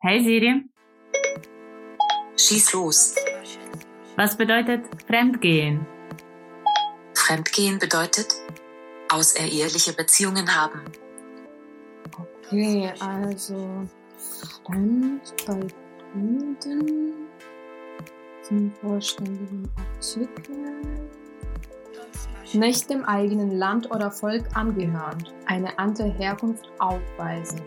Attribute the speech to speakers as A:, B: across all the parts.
A: Hey Siri,
B: Schieß los.
A: was bedeutet Fremdgehen?
B: Fremdgehen bedeutet außereheliche Beziehungen haben.
C: Okay, also Fremd bei Kunden zum vorstelligen Artikel. Nicht dem eigenen Land oder Volk angehörend, eine andere Herkunft aufweisend,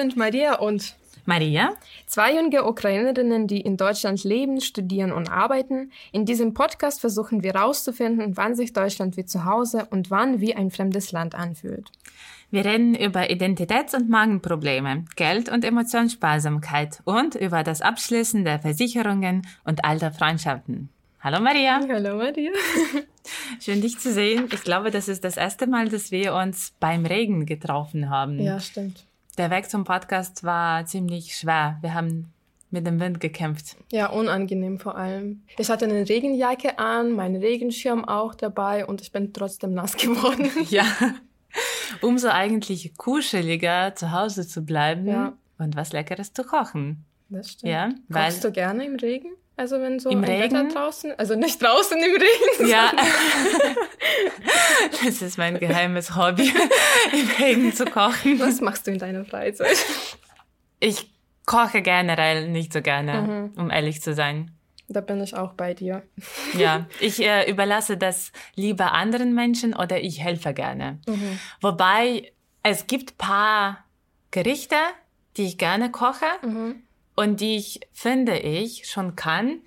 C: Sind Maria und
A: Maria,
C: Zwei junge Ukrainerinnen, die in Deutschland leben, studieren und arbeiten. In diesem Podcast versuchen wir herauszufinden, wann sich Deutschland wie zu Hause und wann wie ein fremdes Land anfühlt.
A: wir reden über Identitäts- und Magenprobleme, Geld- und Emotionssparsamkeit und über das Abschließen der Versicherungen und alter Freundschaften. Hallo Maria,
C: Hallo Maria.
A: schön dich zu sehen. Ich glaube, das ist das erste Mal, dass wir uns beim Regen getroffen haben.
C: Ja, stimmt.
A: Der Weg zum Podcast war ziemlich schwer. Wir haben mit dem Wind gekämpft.
C: Ja, unangenehm vor allem. Ich hatte eine Regenjacke an, meinen Regenschirm auch dabei und ich bin trotzdem nass geworden.
A: Ja. Umso eigentlich kuscheliger zu Hause zu bleiben
C: Ja.
A: und was Leckeres zu kochen.
C: Das stimmt.
A: Ja, weil
C: Kochst du gerne im Regen? Also wenn so
A: Im
C: ein
A: Regen?
C: Wetter draußen, also nicht draußen im Regen.
A: ja, das ist mein geheimes Hobby, im Regen zu kochen.
C: Was machst du in deiner Freizeit?
A: Ich koche generell nicht so gerne,
C: Mhm.
A: um ehrlich zu sein.
C: Da bin ich auch bei dir.
A: Ja, ich äh, überlasse das lieber anderen Menschen oder ich helfe gerne. Wobei es gibt paar Gerichte, die ich gerne koche und die ich finde ich schon kann.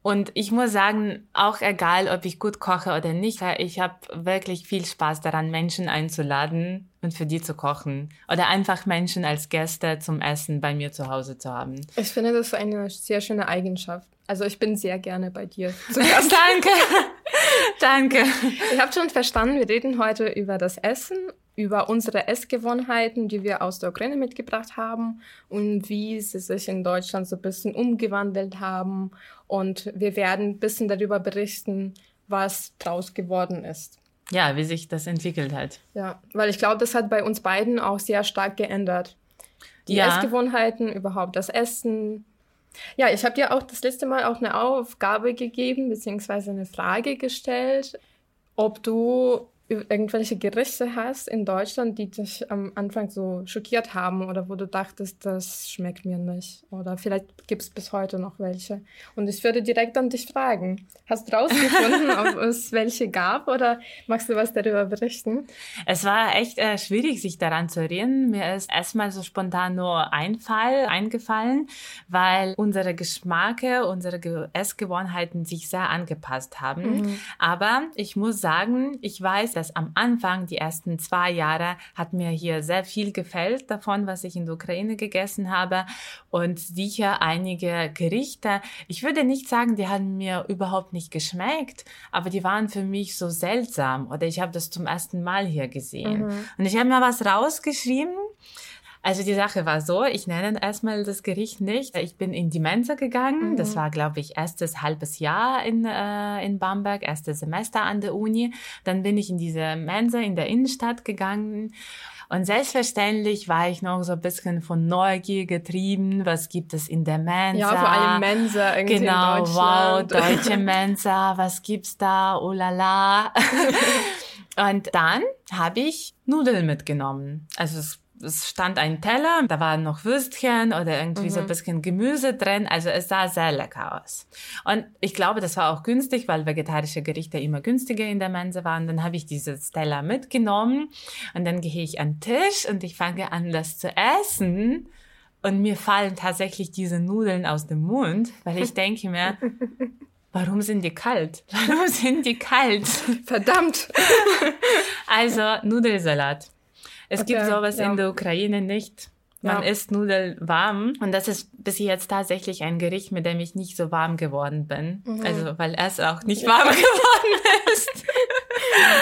A: Und ich muss sagen, auch egal, ob ich gut koche oder nicht, ich habe wirklich viel Spaß daran, Menschen einzuladen und für die zu kochen. Oder einfach Menschen als Gäste zum Essen bei mir zu Hause zu haben.
C: Ich finde, das eine sehr schöne Eigenschaft. Also ich bin sehr gerne bei dir. zu Gast.
A: Danke. Danke.
C: Ihr habt schon verstanden, wir reden heute über das Essen, über unsere Essgewohnheiten, die wir aus der Ukraine mitgebracht haben und wie sie sich in Deutschland so ein bisschen umgewandelt haben. Und wir werden ein bisschen darüber berichten, was draus geworden ist.
A: Ja, wie sich das entwickelt hat.
C: Ja, weil ich glaube, das hat bei uns beiden auch sehr stark geändert. Die
A: Ja.
C: Essgewohnheiten, überhaupt das Essen. Ja, ich habe dir auch das letzte Mal auch eine Aufgabe gegeben, beziehungsweise eine Frage gestellt, ob du irgendwelche Gerichte hast in Deutschland, die dich am Anfang so schockiert haben oder wo du dachtest, das schmeckt mir nicht. Oder vielleicht gibt es bis heute noch welche. Und ich würde direkt an dich fragen. Hast du rausgefunden, ob es welche gab oder magst du was darüber berichten?
A: Es war echt äh, schwierig, sich daran zu erinnern. Mir ist erstmal so spontan nur ein Fall eingefallen, weil unsere Geschmacke, unsere Ge Essgewohnheiten sich sehr angepasst haben. Aber ich muss sagen, ich weiß, dass am Anfang, die ersten zwei Jahre, hat mir hier sehr viel gefällt davon, was ich in der Ukraine gegessen habe. Und sicher einige Gerichte. Ich würde nicht sagen, die haben mir überhaupt nicht geschmeckt, aber die waren für mich so seltsam oder ich habe das zum ersten Mal hier gesehen. Und ich habe mir was rausgeschrieben. Also die Sache war so, ich nenne erstmal das Gericht nicht. Ich bin in die Mensa gegangen. Das war, glaube ich, erstes halbes Jahr in, äh, in Bamberg, erstes Semester an der Uni. Dann bin ich in diese Mensa in der Innenstadt gegangen. Und selbstverständlich war ich noch so ein bisschen von Neugier getrieben. Was gibt es in der Mensa?
C: Ja, vor allem Mensa irgendwie
A: Genau,
C: in
A: wow,
C: Deutschland.
A: deutsche Mensa, was gibt's da? Oh la la. Und dann habe ich Nudeln mitgenommen. Also es, es stand ein Teller, da waren noch Würstchen oder irgendwie so ein bisschen Gemüse drin. Also es sah sehr lecker aus. Und ich glaube, das war auch günstig, weil vegetarische Gerichte immer günstiger in der Mensa waren. Dann habe ich dieses Teller mitgenommen und dann gehe ich an den Tisch und ich fange an, das zu essen. und mir fallen tatsächlich diese Nudeln aus dem Mund, weil ich denke mir, warum sind die kalt? Warum sind die kalt?
C: Verdammt!
A: Also Nudelsalat. Es
C: Okay,
A: gibt sowas
C: ja.
A: in der Ukraine nicht. Man
C: Ja.
A: isst Nudeln warm und das ist bis jetzt tatsächlich ein Gericht, mit dem ich nicht so warm geworden bin.
C: Mhm.
A: Also weil es auch nicht warm geworden ist.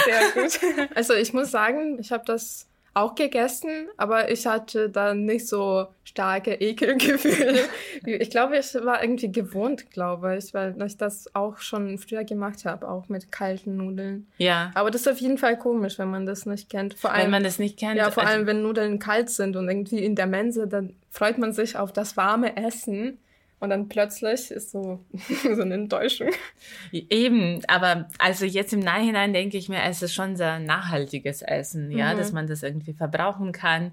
C: Sehr gut. Also ich muss sagen, ich habe das auch gegessen, aber ich hatte da nicht so starke Ekelgefühle. Ich glaube, ich war irgendwie gewohnt, glaube ich, weil ich das auch schon früher gemacht habe, auch mit kalten Nudeln.
A: Ja,
C: Aber das ist auf jeden Fall komisch, wenn man das nicht kennt. Vor
A: wenn
C: allem,
A: man das nicht kennt.
C: ja, vor
A: also-
C: allem, wenn Nudeln kalt sind und irgendwie in der Mensa, dann freut man sich auf das warme Essen. Und dann plötzlich ist so, so eine Enttäuschung.
A: Eben, aber also jetzt im Nachhinein denke ich mir, es ist schon sehr nachhaltiges Essen, ja,
C: Mhm.
A: dass man das irgendwie verbrauchen kann.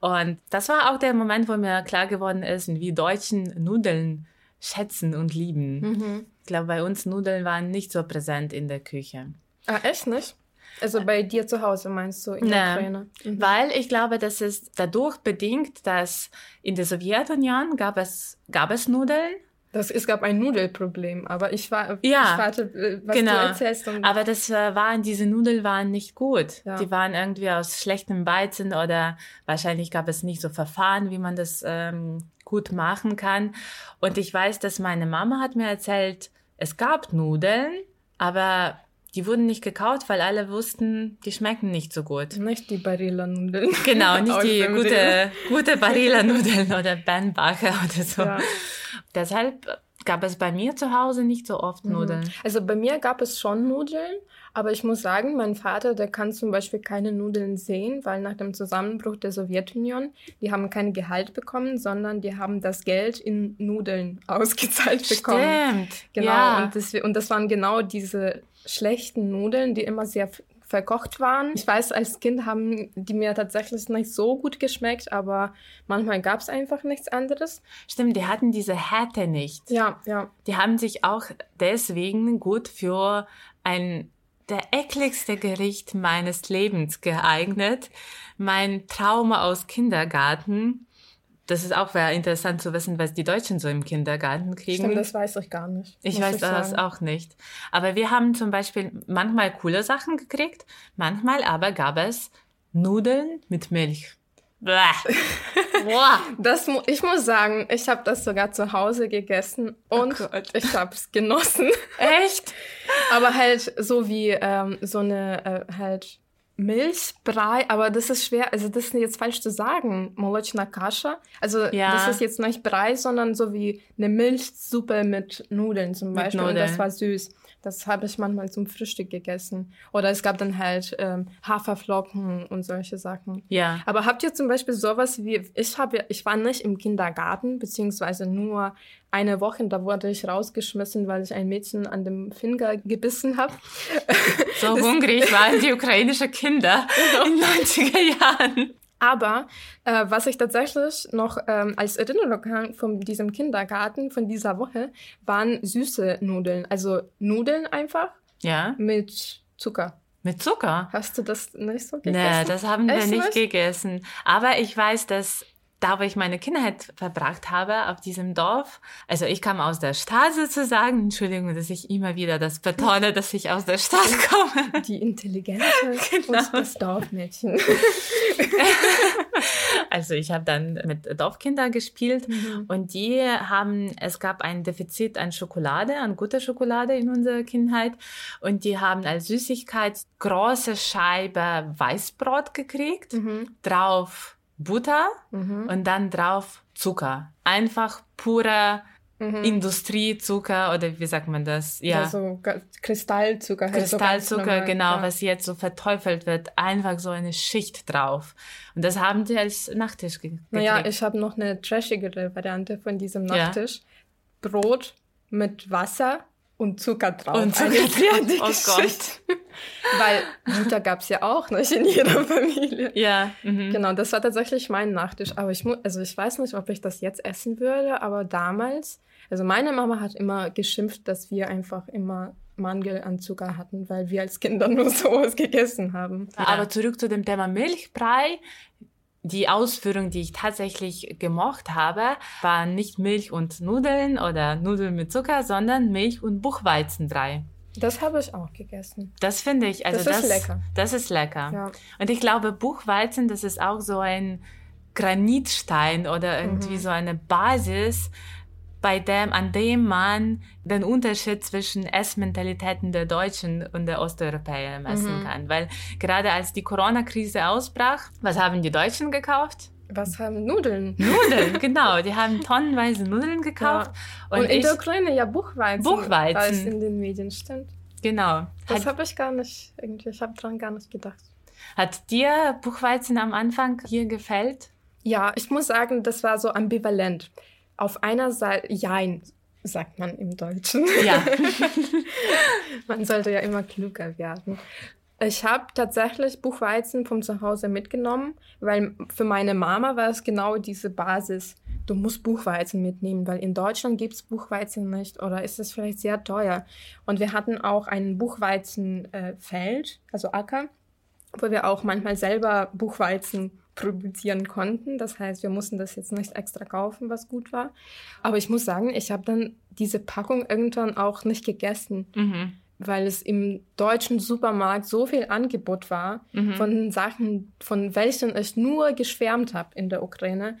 A: Und das war auch der Moment, wo mir klar geworden ist, wie Deutschen Nudeln schätzen und lieben.
C: Mhm.
A: Ich glaube, bei uns Nudeln waren nicht so präsent in der Küche.
C: Ah, echt nicht? Also bei dir zu Hause meinst du in der. Ukraine? Mhm.
A: Weil ich glaube, das ist dadurch bedingt, dass in der Sowjetunion gab es, gab es Nudeln,
C: Das, es gab ein Nudelproblem, aber ich war,
A: Ja,
C: ich warte, äh, was
A: genau.
C: du erzählst. Und,
A: Aber das waren, diese Nudeln waren nicht gut.
C: Ja.
A: Die waren irgendwie aus schlechtem Weizen oder wahrscheinlich gab es nicht so Verfahren, wie man das ähm, gut machen kann. Und ich weiß, dass meine Mama hat mir erzählt, es gab Nudeln, aber die wurden nicht gekauft, weil alle wussten, die schmecken nicht so gut.
C: nicht die Barilla-Nudeln.
A: Genau, nicht die gute, gute Barilla-Nudeln oder Bernbacher oder so.
C: Ja.
A: Deshalb gab es bei mir zu Hause nicht so oft Nudeln.
C: Also bei mir gab es schon Nudeln, aber ich muss sagen, mein Vater, der kann zum Beispiel keine Nudeln sehen, weil nach dem Zusammenbruch der Sowjetunion, die haben kein Gehalt bekommen, sondern die haben das Geld in Nudeln ausgezahlt bekommen.
A: Stimmt.
C: Genau,
A: Ja.
C: und, das, und das waren genau diese schlechten Nudeln, die immer sehr verkocht waren. Ich weiß, als Kind haben die mir tatsächlich nicht so gut geschmeckt, aber manchmal gab es einfach nichts anderes.
A: Stimmt, die hatten diese Härte nicht.
C: Ja, ja.
A: Die haben sich auch deswegen gut für ein der ekligste Gericht meines Lebens geeignet. Mein Trauma aus Kindergarten. Das ist auch sehr interessant zu wissen, was die Deutschen so im Kindergarten kriegen.
C: Stimmt, das weiß ich gar nicht.
A: Ich weiß das
C: sagen.
A: auch nicht. Aber wir haben zum Beispiel manchmal coole Sachen gekriegt, manchmal aber gab es Nudeln mit Milch. Bäh. Boah.
C: Das, mu- ich muss sagen, ich habe das sogar zu Hause gegessen und
A: Gott.
C: ich habe es genossen.
A: Echt?
C: Aber halt so wie ähm, so eine äh, halt Milchbrei, aber das ist schwer, also das ist jetzt falsch zu sagen, Молочная Kascha. Also
A: Ja.
C: das ist jetzt nicht Brei, sondern so wie eine Milchsuppe mit Nudeln zum
A: Mit
C: Beispiel. Und
A: Nudeln.
C: das war süß. Das habe ich manchmal zum Frühstück gegessen. Oder es gab dann halt ähm, Haferflocken und solche Sachen.
A: Ja.
C: Aber habt ihr zum Beispiel sowas wie, ich habe, ich war nicht im Kindergarten, beziehungsweise nur eine Woche, da wurde ich rausgeschmissen, weil ich ein Mädchen an dem Finger gebissen habe.
A: So hungrig waren die ukrainischen Kinder in 90er Jahren.
C: Aber äh, was ich tatsächlich noch ähm, als Erinnerung habe von diesem Kindergarten, von dieser Woche, waren süße Nudeln. Also Nudeln einfach
A: Ja,
C: mit Zucker.
A: mit Zucker.
C: Hast du das nicht so gegessen?
A: Nee, das haben wir
C: Echt
A: nicht
C: nicht?
A: gegessen. Aber ich weiß, dass da, wo ich meine Kindheit verbracht habe, auf diesem Dorf, also ich kam aus der Stadt sozusagen, Entschuldigung, dass ich immer wieder das betone, dass ich aus der Stadt komme.
C: Die intelligente
A: Genau.
C: und das Dorfmädchen.
A: Also ich habe dann mit Dorfkindern gespielt
C: Mhm.
A: und die haben, es gab ein Defizit an Schokolade, an guter Schokolade in unserer Kindheit und die haben als Süßigkeit große Scheibe Weißbrot gekriegt,
C: Mhm.
A: drauf Butter
C: Mhm.
A: und dann drauf Zucker. Einfach purer
C: Mhm.
A: Industriezucker oder wie sagt man das? Ja.
C: Also ga- Kristallzucker. halt so
A: Kristallzucker, genau,
C: ja.
A: was jetzt so verteufelt wird, einfach so eine Schicht drauf. Und das haben die als Nachtisch ge
C: Naja,
A: gekriegt.
C: ich habe noch eine trashigere Variante von diesem
A: Ja.
C: Nachtisch. Brot mit Wasser und Zucker drauf.
A: Und Zucker drauf.
C: fertige
A: Oh Gott.
C: Weil Butter gab es ja auch nicht in jeder Familie.
A: Ja, mhm.
C: Genau, das war tatsächlich mein Nachtisch. Aber ich muss, also ich weiß nicht, ob ich das jetzt essen würde, aber damals, also meine Mama hat immer geschimpft, dass wir einfach immer Mangel an Zucker hatten, weil wir als Kinder nur sowas gegessen haben.
A: Aber zurück zu dem Thema Milchbrei. Die Ausführung, die ich tatsächlich gemocht habe, waren nicht Milch und Nudeln oder Nudeln mit Zucker, sondern Milch und Buchweizenbrei.
C: Das habe ich auch gegessen.
A: Das finde ich, also
C: Das
A: das,
C: ist lecker.
A: Das ist lecker.
C: Ja.
A: Und ich glaube, Buchweizen, das ist auch so ein Granitstein oder irgendwie
C: Mhm.
A: so eine Basis, bei dem, an dem man den Unterschied zwischen Essmentalitäten der Deutschen und der Osteuropäer messen
C: Mhm.
A: kann. Weil gerade als die Corona-Krise ausbrach, was haben die Deutschen gekauft?
C: Was haben Nudeln?
A: Nudeln, genau. Die haben tonnenweise Nudeln gekauft.
C: Und,
A: Und,
C: in
A: ich,
C: der Ukraine ja Buchweizen.
A: Buchweizen.
C: Als in den Medien stimmt.
A: genau.
C: Das habe ich gar nicht, irgendwie, ich habe dran gar nicht gedacht.
A: hat dir Buchweizen am Anfang hier gefällt?
C: Ja, ich muss sagen, das war so ambivalent. Auf einer Seite, jein, sagt man im Deutschen.
A: Ja.
C: Man sollte ja immer klüger werden. Ich habe tatsächlich Buchweizen vom Zuhause mitgenommen, weil für meine Mama war es genau diese Basis. Du musst Buchweizen mitnehmen, weil in Deutschland gibt es Buchweizen nicht oder ist es vielleicht sehr teuer. Und wir hatten auch ein Buchweizenfeld, also Acker, wo wir auch manchmal selber Buchweizen produzieren konnten. Das heißt, wir mussten das jetzt nicht extra kaufen, was gut war. Aber ich muss sagen, ich habe dann diese Packung irgendwann auch nicht gegessen
A: Mhm.
C: weil es im deutschen Supermarkt so viel Angebot war
A: Mhm.
C: von Sachen, von welchen ich nur geschwärmt habe in der Ukraine,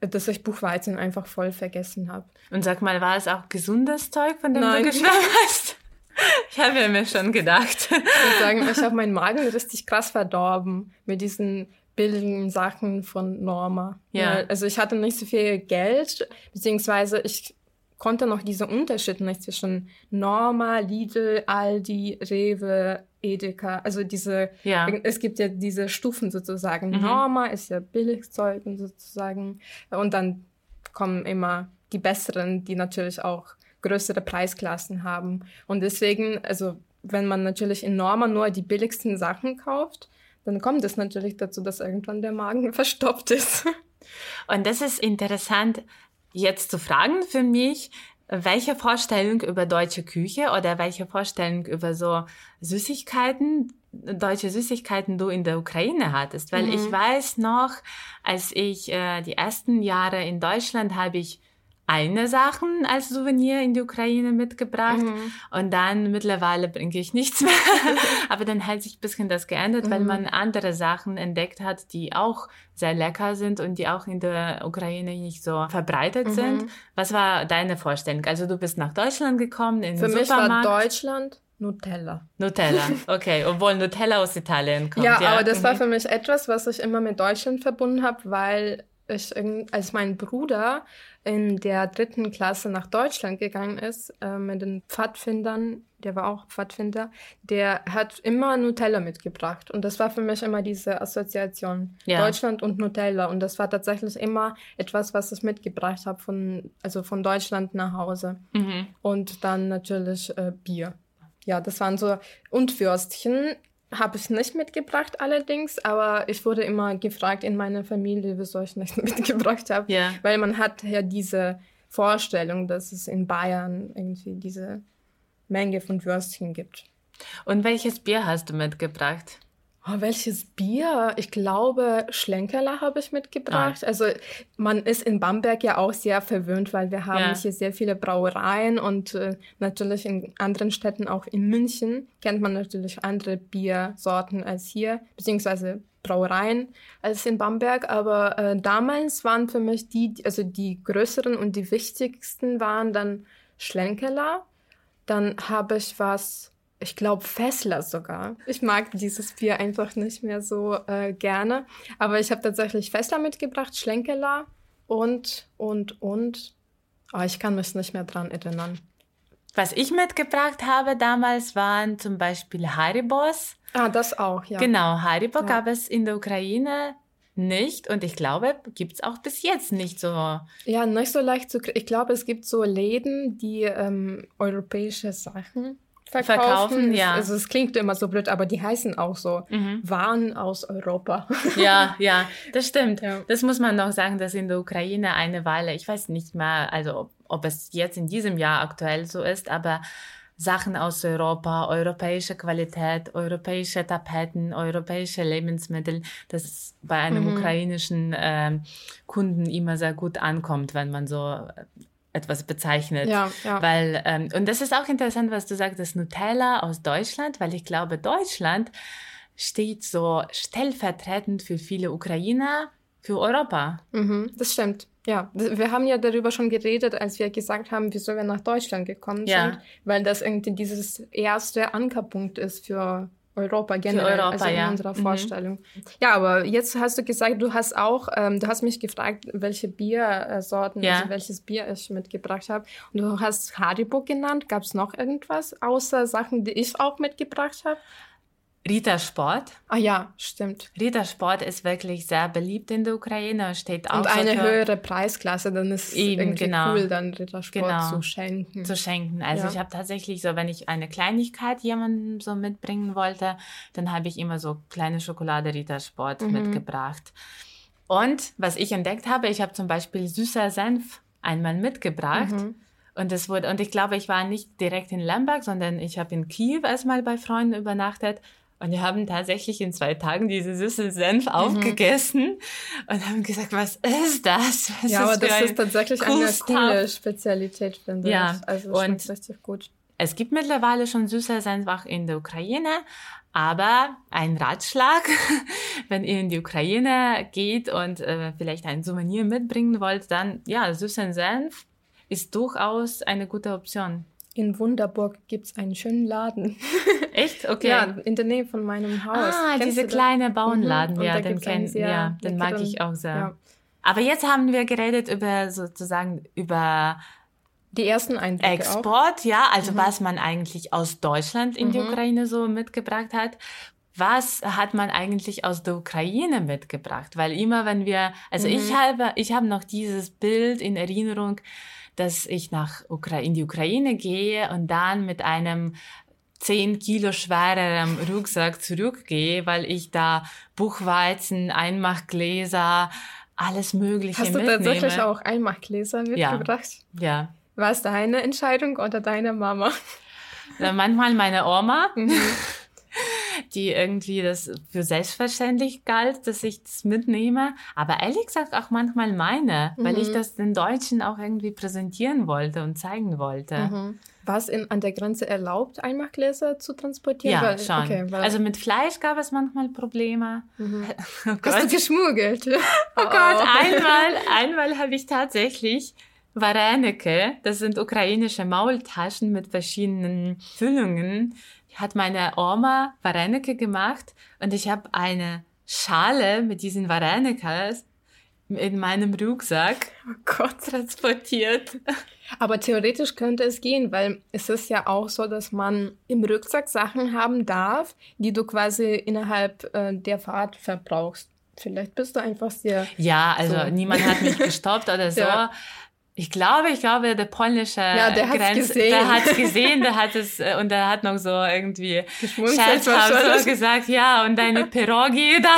C: dass ich Buchweizen einfach voll vergessen habe.
A: Und sag mal, war es auch gesundes Zeug, von dem
C: Nein.
A: du geschwärmt hast? Ich habe mir schon gedacht.
C: Ich muss sagen, ich habe meinen Magen richtig krass verdorben mit diesen billigen Sachen von Norma.
A: Ja.
C: Also ich hatte nicht so viel Geld, beziehungsweise ich konnte noch diesen Unterschied nicht zwischen Norma, Lidl, Aldi, Rewe, Edeka, also diese,
A: Ja.
C: es gibt ja diese Stufen sozusagen.
A: Mhm.
C: Norma ist ja Billigzeug und sozusagen und dann kommen immer die besseren, die natürlich auch größere Preisklassen haben. Und deswegen, also wenn man natürlich in Norma nur die billigsten Sachen kauft, dann kommt es natürlich dazu, dass irgendwann der Magen verstopft ist.
A: Und das ist interessant, jetzt zu fragen für mich, welche Vorstellung über deutsche Küche oder welche Vorstellung über so Süßigkeiten, deutsche Süßigkeiten du in der Ukraine hattest. Weil
C: Mhm.
A: ich weiß noch, als ich äh, die ersten Jahre in Deutschland habe ich eine Sachen als Souvenir in die Ukraine mitgebracht
C: Mhm.
A: und dann mittlerweile bringe ich nichts mehr. Aber dann hat sich ein bisschen das geändert, weil
C: Mhm.
A: man andere Sachen entdeckt hat, die auch sehr lecker sind und die auch in der Ukraine nicht so verbreitet
C: Mhm.
A: sind. Was war deine Vorstellung? Also du bist nach Deutschland gekommen, in
C: Für
A: den
C: mich war
A: Supermarkt.
C: Deutschland Nutella.
A: Nutella, okay, obwohl Nutella aus Italien kommt.
C: Ja, aber das war
A: Mhm.
C: für mich etwas, was ich immer mit Deutschland verbunden habe, weil ich, als mein Bruder in der dritten Klasse nach Deutschland gegangen ist, äh, mit den Pfadfindern, der war auch Pfadfinder, der hat immer Nutella mitgebracht. Und das war für mich immer diese Assoziation.
A: Ja.
C: Deutschland und Nutella. Und das war tatsächlich immer etwas, was ich mitgebracht habe von, also von Deutschland nach Hause.
A: Mhm.
C: Und dann natürlich äh, Bier. Ja, das waren so. Und Würstchen habe ich nicht mitgebracht allerdings, aber ich wurde immer gefragt in meiner Familie, wieso ich nicht mitgebracht habe.
A: Ja.
C: Weil man hat ja diese Vorstellung, dass es in Bayern irgendwie diese Menge von Würstchen gibt.
A: Und welches Bier hast du mitgebracht?
C: Oh, welches Bier? Ich glaube, Schlenkerler habe ich mitgebracht. Also man ist in Bamberg ja auch sehr verwöhnt, weil wir haben
A: Ja.
C: hier sehr viele Brauereien und äh, natürlich in anderen Städten, auch in München, kennt man natürlich andere Biersorten als hier, beziehungsweise Brauereien als in Bamberg. Aber äh, damals waren für mich die, also die größeren und die wichtigsten waren dann Schlenkerler. Dann habe ich was, ich glaube Fessler sogar. Ich mag dieses Bier einfach nicht mehr so äh, gerne. Aber ich habe tatsächlich Fessler mitgebracht, Schlenkerler und, und, und. Oh, ich kann mich nicht mehr dran erinnern.
A: Was ich mitgebracht habe damals waren zum Beispiel Haribos.
C: Ah, das auch, ja.
A: Genau, Haribo
C: Ja.
A: gab es in der Ukraine nicht und ich glaube, gibt es auch bis jetzt nicht so.
C: Ja, nicht so leicht zu kriegen. Ich glaube, es gibt so Läden, die ähm, europäische Sachen verkaufen.
A: Verkaufen, ja.
C: Also es klingt immer so blöd, aber die heißen auch so
A: Mhm.
C: Waren aus Europa.
A: Ja, ja, das stimmt.
C: Ja.
A: Das muss man noch sagen, dass in der Ukraine eine Weile, ich weiß nicht mehr, also ob, ob es jetzt in diesem Jahr aktuell so ist, aber Sachen aus Europa, europäische Qualität, europäische Tapeten, europäische Lebensmittel, das bei einem
C: Mhm.
A: ukrainischen ähm, Kunden immer sehr gut ankommt, wenn man so etwas bezeichnet.
C: Ja, ja.
A: Weil, ähm, und das ist auch interessant, was du sagst, das Nutella aus Deutschland, weil ich glaube, Deutschland steht so stellvertretend für viele Ukrainer für Europa.
C: Mhm, das stimmt. Ja, wir haben ja darüber schon geredet, als wir gesagt haben, wieso wir nach Deutschland gekommen
A: Ja.
C: sind, weil das irgendwie dieses erste Ankerpunkt ist für Europa generell,
A: Europa,
C: also in
A: ja.
C: unserer
A: Mhm.
C: Vorstellung. Ja, aber jetzt hast du gesagt, du hast auch, ähm, du hast mich gefragt, welche Biersorten,
A: Ja.
C: also welches Bier ich mitgebracht habe. Und du hast Haribo genannt. Gab es noch irgendwas außer Sachen, die ich auch mitgebracht habe?
A: Rita Sport.
C: Ah ja, stimmt.
A: Rita Sport ist wirklich sehr beliebt in der Ukraine und steht auch
C: Und
A: so
C: eine
A: für
C: höhere Preisklasse, dann ist es
A: Eben,
C: irgendwie
A: genau.
C: cool, dann Rittersport
A: Genau.
C: zu schenken.
A: zu schenken. Also
C: Ja.
A: ich habe tatsächlich so, wenn ich eine Kleinigkeit jemandem so mitbringen wollte, dann habe ich immer so kleine Schokolade Rita Sport
C: Mhm.
A: mitgebracht. Und was ich entdeckt habe, ich habe zum Beispiel süßer Senf einmal mitgebracht.
C: Mhm.
A: Und das wurde, und ich glaube, ich war nicht direkt in Lemberg, sondern ich habe in Kiew erstmal bei Freunden übernachtet. Und wir haben tatsächlich in zwei Tagen diese süße Senf
C: Mhm.
A: aufgegessen und haben gesagt, was ist das? Was
C: Ja, aber
A: für
C: das ist tatsächlich eine
A: cool
C: coole Spezialität, finde
A: Ja,
C: ich. Also schmeckt richtig gut.
A: Es gibt mittlerweile schon süßer Senf auch in der Ukraine, aber ein Ratschlag, wenn ihr in die Ukraine geht und äh, vielleicht ein Souvenir mitbringen wollt, dann ja, süßen Senf ist durchaus eine gute Option.
C: In Wunderburg gibt es einen schönen Laden.
A: Echt? Okay.
C: Ja, in der Nähe von meinem Haus.
A: ah,
C: Kennst
A: diese kleine Bauernladen,
C: Mhm,
A: ja, den kenn,
C: sehr
A: ja, den mag ich auch sehr.
C: Ja.
A: Aber jetzt haben wir geredet über sozusagen über
C: Die ersten Eindrücke auch.
A: Export, ja, also was man eigentlich aus Deutschland in die
C: Mhm.
A: Ukraine so mitgebracht hat. Was hat man eigentlich aus der Ukraine mitgebracht? Weil immer, wenn wir, also ich
C: Mhm.
A: habe, ich habe noch dieses Bild in Erinnerung, dass ich nach Ukra in die Ukraine gehe und dann mit einem 10 Kilo schwereren Rucksack zurückgehe, weil ich da Buchweizen, Einmachgläser, alles Mögliche
C: Hast du
A: mitnehme.
C: tatsächlich auch Einmachgläser mitgebracht?
A: Ja.
C: War es deine Entscheidung oder deine Mama?
A: Äh, Manchmal meine Oma,
C: Mhm.
A: Die irgendwie das für selbstverständlich galt, dass ich das mitnehme. Aber ehrlich gesagt auch manchmal meine, weil ich
C: Mhm.
A: das den Deutschen auch irgendwie präsentieren wollte und zeigen wollte.
C: Mhm. War es in, an der Grenze erlaubt, Einmachgläser zu transportieren?
A: Ja,
C: Weil-
A: schon.
C: Okay,
A: also mit Fleisch gab es manchmal Probleme.
C: mhm.
A: Oh
C: Hast du geschmuggelt?
A: oh Gott einmal, einmal habe ich tatsächlich Varenike, das sind ukrainische Maultaschen mit verschiedenen Füllungen, hat meine Oma Varenike gemacht und ich habe eine Schale mit diesen Varenikas in meinem Rucksack
C: Oh Gott.
A: transportiert.
C: Aber theoretisch könnte es gehen, weil es ist ja auch so, dass man im Rucksack Sachen haben darf, die du quasi innerhalb äh, der Fahrt verbrauchst. Vielleicht bist du einfach sehr.
A: Ja, also
C: So.
A: niemand hat mich gestoppt oder so.
C: Ja.
A: Ich glaube, ich glaube, der polnische
C: Ja, der hat's
A: Grenz,
C: gesehen.
A: der hat gesehen, der hat es äh, und der hat noch so irgendwie scherzhaft so gesagt, ja, und deine Pirogi da,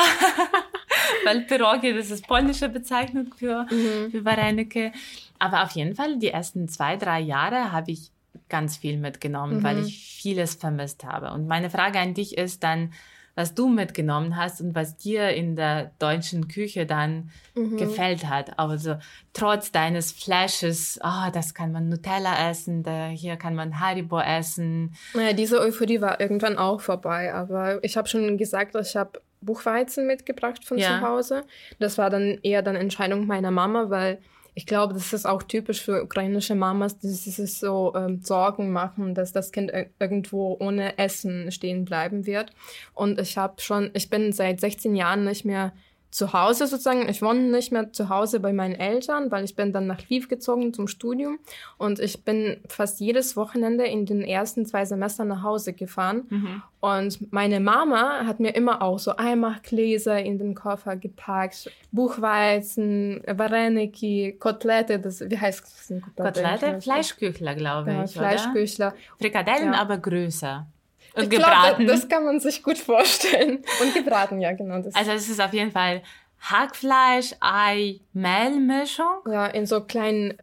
A: weil Pirogi, das ist polnische Bezeichnung für,
C: Mhm.
A: für Varenike. Aber auf jeden Fall, die ersten zwei, drei Jahre habe ich ganz viel mitgenommen,
C: Mhm.
A: weil ich vieles vermisst habe. Und meine Frage an dich ist dann, was du mitgenommen hast und was dir in der deutschen Küche dann
C: Mhm.
A: gefällt hat. Also trotz deines Flashes, ah, das kann man Nutella essen, da, hier kann man Haribo essen.
C: Naja, diese Euphorie war irgendwann auch vorbei, aber ich habe schon gesagt, ich habe Buchweizen mitgebracht von
A: Ja.
C: zu Hause. Das war dann eher dann Entscheidung meiner Mama, weil ich glaube, das ist auch typisch für ukrainische Mamas, dass sie sich so ähm, Sorgen machen, dass das Kind ir- irgendwo ohne Essen stehen bleiben wird. Und ich habe schon, ich bin seit 16 Jahren nicht mehr zu Hause sozusagen. Ich wohne nicht mehr zu Hause bei meinen Eltern, weil ich bin dann nach Lviv gezogen zum Studium und ich bin fast jedes Wochenende in den ersten zwei Semestern nach Hause gefahren. Und meine Mama hat mir immer auch so Einmachgläser in den Koffer gepackt, Buchweizen, Vareniki, Kotelette, das, wie heißt das?
A: Kotelette, Fleischküchler, glaube
C: Ja,
A: ich, oder?
C: Fleischküchler.
A: Frikadellen,
C: Ja.
A: aber größer. Und
C: Ich glaub,
A: gebraten.
C: das, das kann man sich gut vorstellen. Und gebraten, ja, genau. Das,
A: also es ist auf jeden Fall Hackfleisch, Ei, Mehlmischung.
C: ja, in so kleinen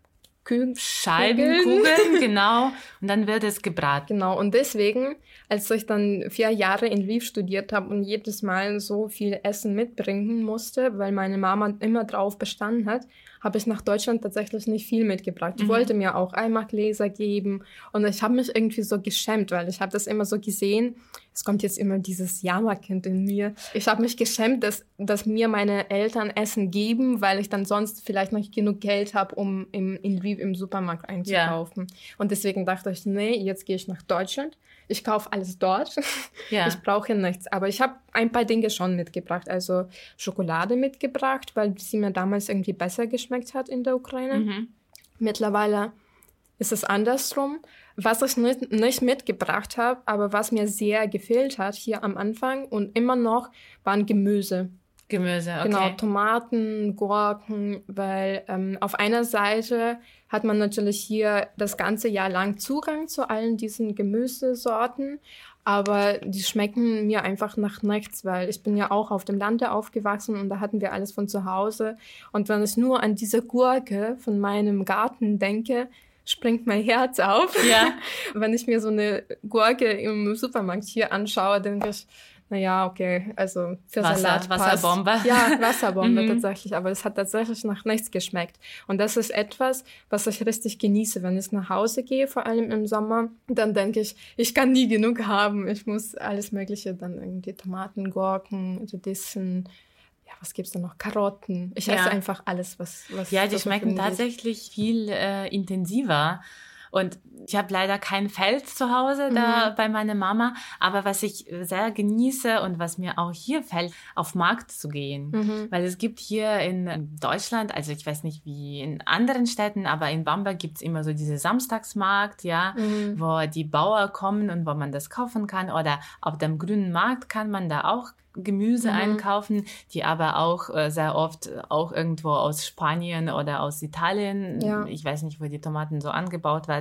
A: Scheibenkugeln, genau. Und dann wird es gebraten.
C: Genau. Und deswegen, als ich dann vier Jahre in Lviv studiert habe und jedes Mal so viel Essen mitbringen musste, weil meine Mama immer drauf bestanden hat, habe ich nach Deutschland tatsächlich nicht viel mitgebracht. Ich mhm. wollte mir auch Eimergläser geben und ich habe mich irgendwie so geschämt, weil ich habe das immer so gesehen. Es kommt jetzt immer dieses Jammerkind in mir. Ich habe mich geschämt, dass, dass mir meine Eltern Essen geben, weil ich dann sonst vielleicht nicht genug Geld habe, um im, in Lviv im Supermarkt einzukaufen. Ja. Und deswegen dachte ich, nee, jetzt gehe ich nach Deutschland ich kaufe alles dort. Ja. Ich brauche nichts. Aber ich habe ein paar Dinge schon mitgebracht. Also Schokolade mitgebracht, weil sie mir damals irgendwie besser geschmeckt hat in der Ukraine. Mhm. Mittlerweile ist es andersrum. Was ich nicht, nicht mitgebracht habe, aber was mir sehr gefehlt hat hier am Anfang und immer noch, waren Gemüse.
A: Gemüse, okay.
C: Genau, Tomaten, Gurken, weil ähm, auf einer Seite hat man natürlich hier das ganze Jahr lang Zugang zu allen diesen Gemüsesorten, aber die schmecken mir einfach nach nichts, weil ich bin ja auch auf dem Lande aufgewachsen und da hatten wir alles von zu Hause. Und wenn ich nur an diese Gurke von meinem Garten denke, springt mein Herz auf. Ja. wenn ich mir so eine Gurke im Supermarkt hier anschaue, denke ich, naja, okay, also für
A: Wasser,
C: Salat
A: passt. Wasserbombe.
C: Ja, Wasserbombe mhm. tatsächlich, aber es hat tatsächlich nach nichts geschmeckt. Und das ist etwas, was ich richtig genieße. Wenn ich nach Hause gehe, vor allem im Sommer, dann denke ich, ich kann nie genug haben. Ich muss alles Mögliche, dann irgendwie Tomaten, Gurken, Radissen, ja, was gibt's da noch? Karotten. Ich esse einfach alles, was, was
A: Ja, die schmecken tatsächlich viel äh, intensiver. Und ich habe leider kein Feld zu Hause da mhm. bei meiner Mama, aber was ich sehr genieße und was mir auch hier fällt, auf Markt zu gehen. Mhm. Weil es gibt hier in Deutschland, also ich weiß nicht wie in anderen Städten, aber in Bamberg gibt es immer so diese Samstagsmarkt, ja, mhm. wo die Bauern kommen und wo man das kaufen kann. Oder auf dem grünen Markt kann man da auch Gemüse mhm. einkaufen, die aber auch äh, sehr oft auch irgendwo aus Spanien oder aus Italien, ja. ich weiß nicht, wo die Tomaten so angebaut werden,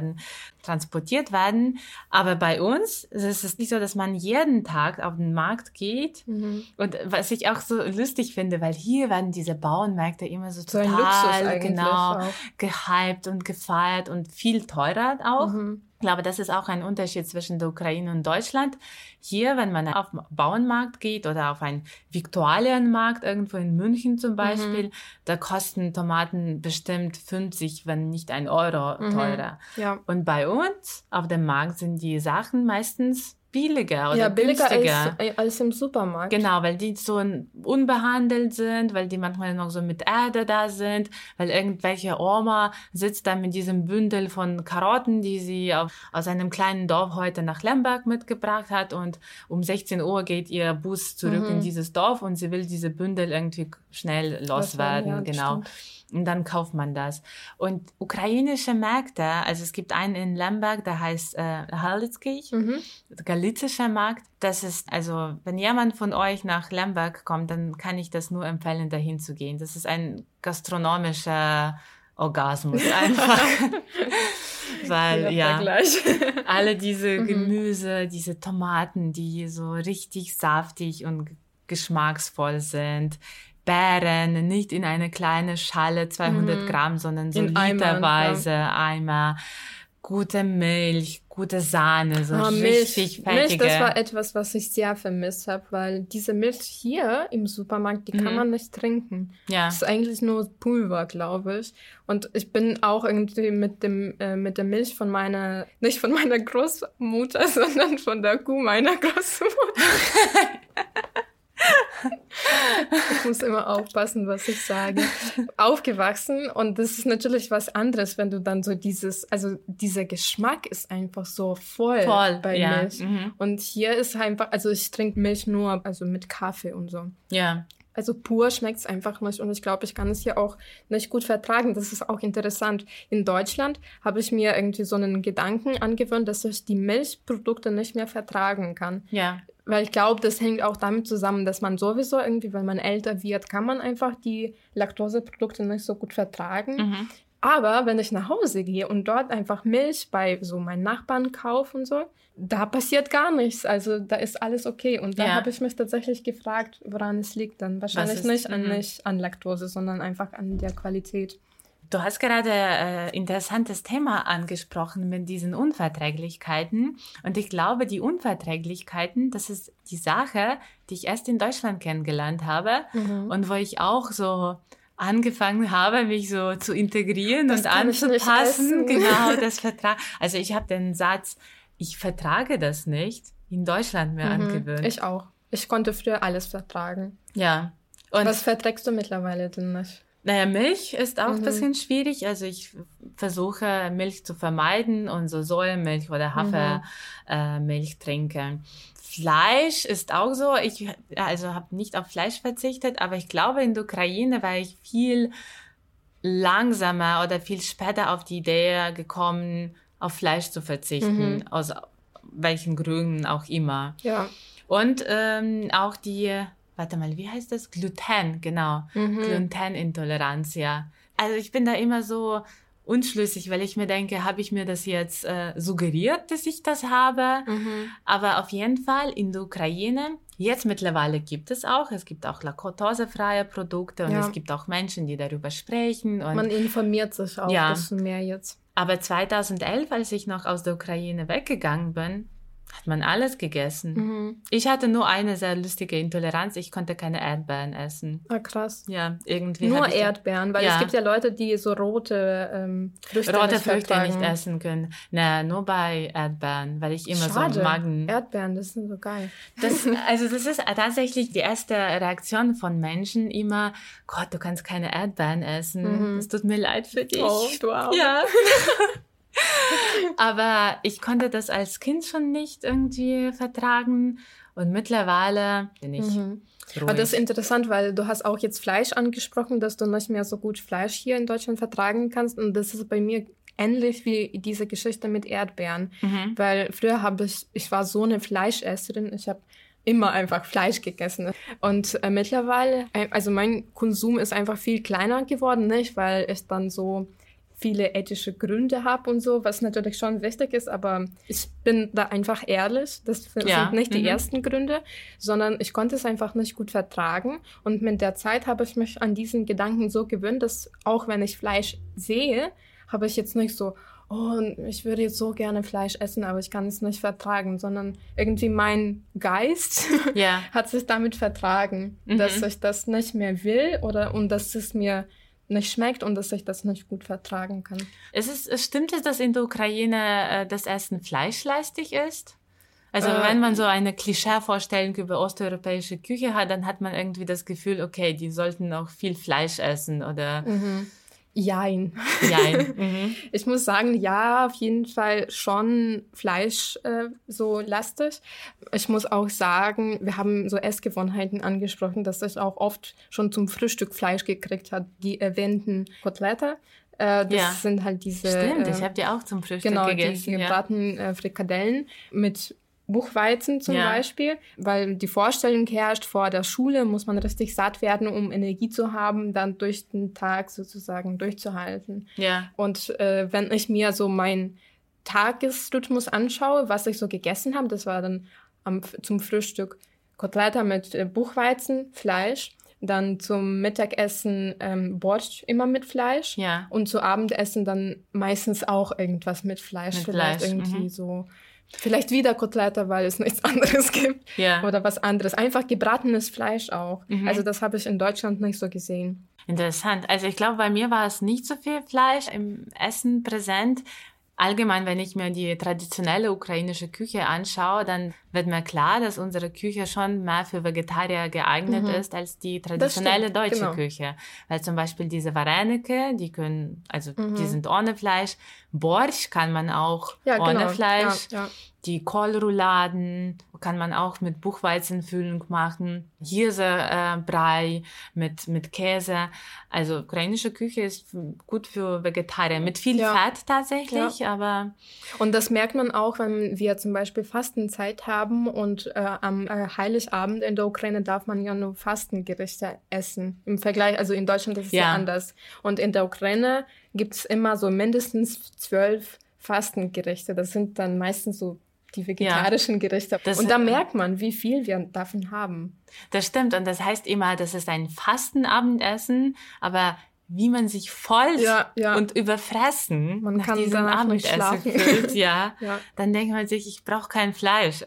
A: transportiert werden. Aber bei uns ist es nicht so, dass man jeden Tag auf den Markt geht. Mhm. Und was ich auch so lustig finde, weil hier werden diese Bauernmärkte immer so, so total genau auch. gehypt und gefeiert und viel teurer auch. Mhm. Ich glaube, das ist auch ein Unterschied zwischen der Ukraine und Deutschland. Hier, wenn man auf den Bauernmarkt geht oder auf einen Viktualienmarkt irgendwo in München zum mhm. Beispiel, mhm. da kosten Tomaten bestimmt 50, wenn nicht ein Euro mhm. teurer. Ja. Und bei uns auf dem Markt sind die Sachen meistens billiger oder ja, billiger günstiger.
C: Als, äh, als im Supermarkt.
A: Genau, weil die so unbehandelt sind, weil die manchmal noch so mit Erde da sind, weil irgendwelche Oma sitzt da mit diesem Bündel von Karotten, die sie auf, aus einem kleinen Dorf heute nach Lemberg mitgebracht hat und um 16 Uhr geht ihr Bus zurück mhm. in dieses Dorf und sie will diese Bündel irgendwie schnell loswerden, ja, genau. Stimmt. Und dann kauft man das. Und ukrainische Märkte, also es gibt einen in Lemberg, der heißt äh, Halitzkirch, mhm. galizischer Markt. Das ist, also wenn jemand von euch nach Lemberg kommt, dann kann ich das nur empfehlen, dahin zu gehen. Das ist ein gastronomischer Orgasmus einfach. Weil ja, alle diese mhm. Gemüse, diese Tomaten, die so richtig saftig und geschmacksvoll sind, Bären, nicht in eine kleine Schale 200 mhm. Gramm, sondern so in literweise Eimer, Eimer, gute Milch, gute Sahne, so oh, richtig
C: Milch, Milch, das war etwas, was ich sehr vermisst habe, weil diese Milch hier im Supermarkt, die mhm. kann man nicht trinken. Ja. Das ist eigentlich nur Pulver, glaube ich. Und ich bin auch irgendwie mit dem äh, mit der Milch von meiner, nicht von meiner Großmutter, sondern von der Kuh meiner Großmutter. ich muss immer aufpassen, was ich sage. Aufgewachsen und das ist natürlich was anderes, wenn du dann so dieses, also dieser Geschmack ist einfach so voll, voll bei ja. Milch. Mhm. Und hier ist einfach, also ich trinke Milch nur, also mit Kaffee und so. Ja. Also pur schmeckt es einfach nicht und ich glaube, ich kann es hier auch nicht gut vertragen. Das ist auch interessant. In Deutschland habe ich mir irgendwie so einen Gedanken angewöhnt, dass ich die Milchprodukte nicht mehr vertragen kann. Ja. Weil ich glaube, das hängt auch damit zusammen, dass man sowieso irgendwie, wenn man älter wird, kann man einfach die Laktoseprodukte nicht so gut vertragen. Mhm. Aber wenn ich nach Hause gehe und dort einfach Milch bei so meinen Nachbarn kaufe und so, da passiert gar nichts. Also da ist alles okay. Und da ja. habe ich mich tatsächlich gefragt, woran es liegt. Dann wahrscheinlich nicht an, mhm. nicht an Laktose, sondern einfach an der Qualität.
A: Du hast gerade äh, interessantes Thema angesprochen mit diesen Unverträglichkeiten. Und ich glaube, die Unverträglichkeiten, das ist die Sache, die ich erst in Deutschland kennengelernt habe
C: Mhm.
A: und wo ich auch so angefangen habe, mich so zu integrieren
C: Das
A: und anzupassen. Genau, das Vertrag. Also ich habe den Satz, ich vertrage das nicht, in Deutschland mir angewöhnt.
C: Mhm. Ich auch. Ich konnte früher alles vertragen.
A: ja. Und
C: Was verträgst du mittlerweile denn nicht?
A: Naja, Milch ist auch ein
C: Mhm.
A: bisschen schwierig. Also ich versuche Milch zu vermeiden und so Sojamilch oder
C: Mhm.
A: Hafermilch äh, Milch trinke. Fleisch ist auch so. Ich also habe nicht auf Fleisch verzichtet, aber ich glaube in der Ukraine war ich viel langsamer oder viel später auf die Idee gekommen, auf Fleisch zu verzichten,
C: Mhm.
A: aus welchen Gründen auch immer.
C: Ja.
A: Und ähm, auch die, warte mal, wie heißt das? Gluten, genau.
C: Mhm.
A: Glutenintoleranz, ja. Also ich bin da immer so unschlüssig, weil ich mir denke, habe ich mir das jetzt äh, suggeriert, dass ich das habe?
C: Mhm.
A: Aber auf jeden Fall in der Ukraine, jetzt mittlerweile gibt es auch, es gibt auch laktosefreie Produkte und
C: Ja.
A: es gibt auch Menschen, die darüber sprechen.
C: Man informiert sich auch
A: Ja.
C: ein bisschen mehr jetzt.
A: aber 2011, als ich noch aus der Ukraine weggegangen bin, hat man alles gegessen.
C: Mhm.
A: Ich hatte nur eine sehr lustige Intoleranz. Ich konnte keine Erdbeeren essen.
C: Ah, krass.
A: Ja, irgendwie.
C: Nur Erdbeeren, weil
A: Ja.
C: es gibt ja Leute, die so rote ähm, Früchte
A: rote
C: nicht
A: Früchte
C: vertragen.
A: nicht essen können. Na, nur bei Erdbeeren, weil ich immer
C: Schade.
A: so Magen.
C: Erdbeeren, das sind so geil.
A: Das, also das ist tatsächlich die erste Reaktion von Menschen immer, Gott, du kannst keine Erdbeeren essen.
C: Mhm.
A: Es tut mir leid für dich.
C: Oh, du auch.
A: Ja. Aber ich konnte das als Kind schon nicht irgendwie vertragen. Und mittlerweile bin ich
C: Mhm.
A: ruhig.
C: Aber das ist interessant, weil du hast auch jetzt Fleisch angesprochen, dass du nicht mehr so gut Fleisch hier in Deutschland vertragen kannst. Und das ist bei mir ähnlich wie diese Geschichte mit Erdbeeren.
A: Mhm.
C: Weil früher habe ich, ich war so eine Fleischesserin, ich habe immer einfach Fleisch gegessen. Und äh, mittlerweile, äh, also mein Konsum ist einfach viel kleiner geworden, nicht? Weil ich dann so viele ethische Gründe habe und so, was natürlich schon wichtig ist, aber ich bin da einfach ehrlich. Das sind
A: Ja,
C: nicht die
A: mhm.
C: ersten Gründe, sondern ich konnte es einfach nicht gut vertragen. Und mit der Zeit habe ich mich an diesen Gedanken so gewöhnt, dass auch wenn ich Fleisch sehe, habe ich jetzt nicht so, oh, ich würde jetzt so gerne Fleisch essen, aber ich kann es nicht vertragen, sondern irgendwie mein Geist
A: Ja.
C: hat sich damit vertragen,
A: Mhm.
C: dass ich das nicht mehr will oder und dass es mir nicht schmeckt und dass ich das nicht gut vertragen kann.
A: Es ist, es stimmt es, dass in der Ukraine äh, das Essen fleischlastig ist? Also
C: Äh,
A: wenn man so eine Klischee-Vorstellung über osteuropäische Küche hat, dann hat man irgendwie das Gefühl, okay, die sollten auch viel Fleisch essen oder
C: Jein.
A: Jein. mhm.
C: Ich muss sagen, ja, auf jeden Fall schon Fleisch äh, so lastig. Ich muss auch sagen, wir haben so Essgewohnheiten angesprochen, dass ich auch oft schon zum Frühstück Fleisch gekriegt habe. Die erwähnten Kotelette, äh, das
A: Ja.
C: sind halt diese
A: Stimmt,
C: äh,
A: ich habe die auch zum Frühstück
C: genau die,
A: gegessen.
C: die
A: ja.
C: gebratenen äh, Frikadellen mit Buchweizen zum
A: Ja.
C: Beispiel, weil die Vorstellung herrscht, vor der Schule muss man richtig satt werden, um Energie zu haben, dann durch den Tag sozusagen durchzuhalten.
A: ja.
C: Und äh, wenn ich mir so meinen Tagesrhythmus anschaue, was ich so gegessen habe, das war dann am, zum Frühstück Kotelette mit äh, Buchweizen, Fleisch, dann zum Mittagessen ähm, Borscht immer mit Fleisch
A: Ja.
C: und zu Abendessen dann meistens auch irgendwas mit Fleisch,
A: Mit
C: vielleicht
A: Fleisch,
C: irgendwie
A: mhm.
C: so. Vielleicht wieder Kotelette, weil es nichts anderes gibt.
A: Ja.
C: Oder was anderes. Einfach gebratenes Fleisch auch.
A: Mhm.
C: Also das habe ich in Deutschland nicht so gesehen.
A: Interessant. Also ich glaube, bei mir war es nicht so viel Fleisch im Essen präsent. Allgemein, wenn ich mir die traditionelle ukrainische Küche anschaue, dann wird mir klar, dass unsere Küche schon mehr für Vegetarier geeignet
C: Mhm.
A: ist als die traditionelle
C: stimmt,
A: deutsche
C: genau.
A: Küche. Weil zum Beispiel diese Varenike, die können, also die
C: Mhm.
A: sind ohne Fleisch. Borsch kann man auch
C: Ja,
A: ohne
C: genau.
A: Fleisch.
C: Ja, ja.
A: Die Kohlrouladen kann man auch mit Buchweizenfüllung machen. Hirsebrei äh, mit, mit Käse. Also ukrainische Küche ist gut für Vegetarier. Mit viel. Fett tatsächlich, aber
C: Und das merkt man auch, wenn wir zum Beispiel Fastenzeit haben und äh, am äh, Heiligabend in der Ukraine darf man ja nur Fastengerichte essen. Im Vergleich, also in Deutschland ist es ja,
A: Ja.
C: anders. Und in der Ukraine gibt es immer so mindestens zwölf Fastengerichte. Das sind dann meistens so die vegetarischen Gerichte.
A: Das-
C: und da merkt man, wie viel wir davon haben.
A: das stimmt. Und das heißt immer, das ist ein Fastenabendessen, aber wie man sich voll
C: Ja, ja.
A: und überfressen
C: Man
A: nach
C: kann
A: diesem Abendessen fühlt, ja,
C: Ja.
A: dann denkt man sich, ich brauche kein Fleisch.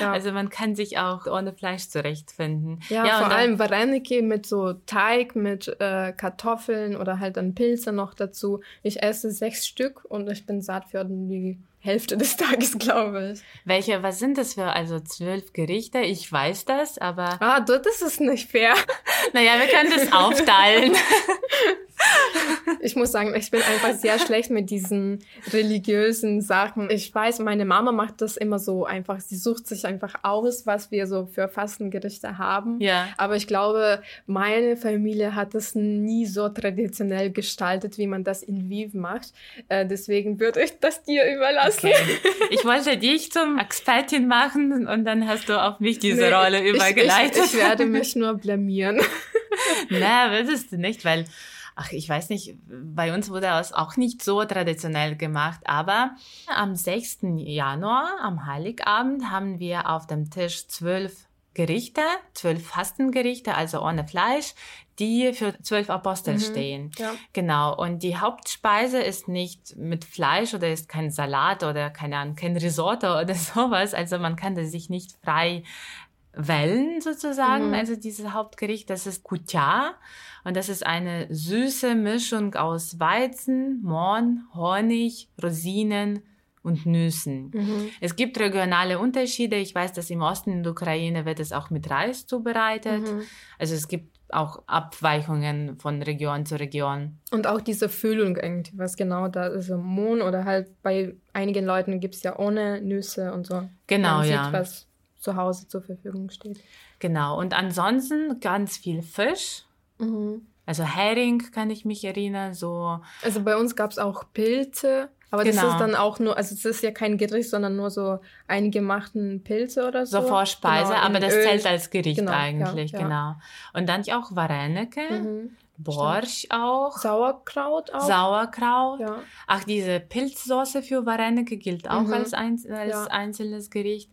A: Also man kann sich auch ohne Fleisch zurechtfinden.
C: Ja, vor allem Vareniki mit so Teig, mit äh, Kartoffeln oder halt dann Pilze noch dazu. Ich esse sechs Stück und ich bin satt für die Hälfte des Tages, glaube ich.
A: Welche, was sind das für, also zwölf Gerichte? Ich weiß das, aber
C: Ah, das ist nicht fair.
A: naja, wir können das aufteilen.
C: Ich muss sagen, ich bin einfach sehr schlecht mit diesen religiösen Sachen. Ich weiß, meine Mama macht das immer so einfach. Sie sucht sich einfach aus, was wir so für Fastengerichte haben.
A: Ja.
C: Aber ich glaube, meine Familie hat das nie so traditionell gestaltet, wie man das in Viv macht. Äh, deswegen würde ich das dir überlassen.
A: Okay. Ich wollte dich zum Expertin machen und dann hast du auf mich diese
C: Nee,
A: Rolle
C: ich-
A: übergeleitet.
C: Ich, ich werde mich nur blamieren.
A: Na, würdest du nicht, weil, ach, ich weiß nicht, bei uns wurde das auch nicht so traditionell gemacht, aber am 6. Januar, am Heiligabend, haben wir auf dem Tisch zwölf Gerichte, zwölf Fastengerichte, also ohne Fleisch, die für zwölf Apostel stehen.
C: Ja.
A: Genau. Und die Hauptspeise ist nicht mit Fleisch oder ist kein Salat oder keine Ahnung, kein Risotto oder sowas. Also man kann das sich nicht frei wählen sozusagen.
C: Mhm.
A: Also dieses Hauptgericht, das ist Kutya. Und das ist eine süße Mischung aus Weizen, Mohn, Honig, Rosinen und Nüssen.
C: Mhm.
A: Es gibt regionale Unterschiede. Ich weiß, dass im Osten in der Ukraine wird es auch mit Reis zubereitet.
C: Mhm.
A: Also es gibt auch Abweichungen von Region zu Region.
C: Und auch diese Füllung irgendwie, was genau da ist, so Mohn oder halt bei einigen Leuten gibt es ja ohne Nüsse und so.
A: Genau,
C: Man sieht,
A: ja.
C: was zu Hause zur Verfügung steht.
A: Genau. Und ansonsten ganz viel Fisch.
C: Mhm.
A: Also Hering kann ich mich erinnern, so
C: Also bei uns gab es auch Pilze, aber das
A: Genau.
C: ist dann auch nur, also es ist ja kein Gericht, sondern nur so eingemachten Pilze oder so.
A: so Vorspeise,
C: Genau,
A: aber das
C: Öl.
A: zählt als Gericht
C: Genau, ja,
A: eigentlich,
C: ja.
A: genau. Und dann auch Varenike,
C: Mhm.
A: Borsch auch,
C: Sauerkraut auch.
A: Sauerkraut.
C: ja.
A: Ach, diese Pilzsoße für Varenike gilt auch
C: Mhm.
A: als, ein, als
C: Ja.
A: einzelnes Gericht.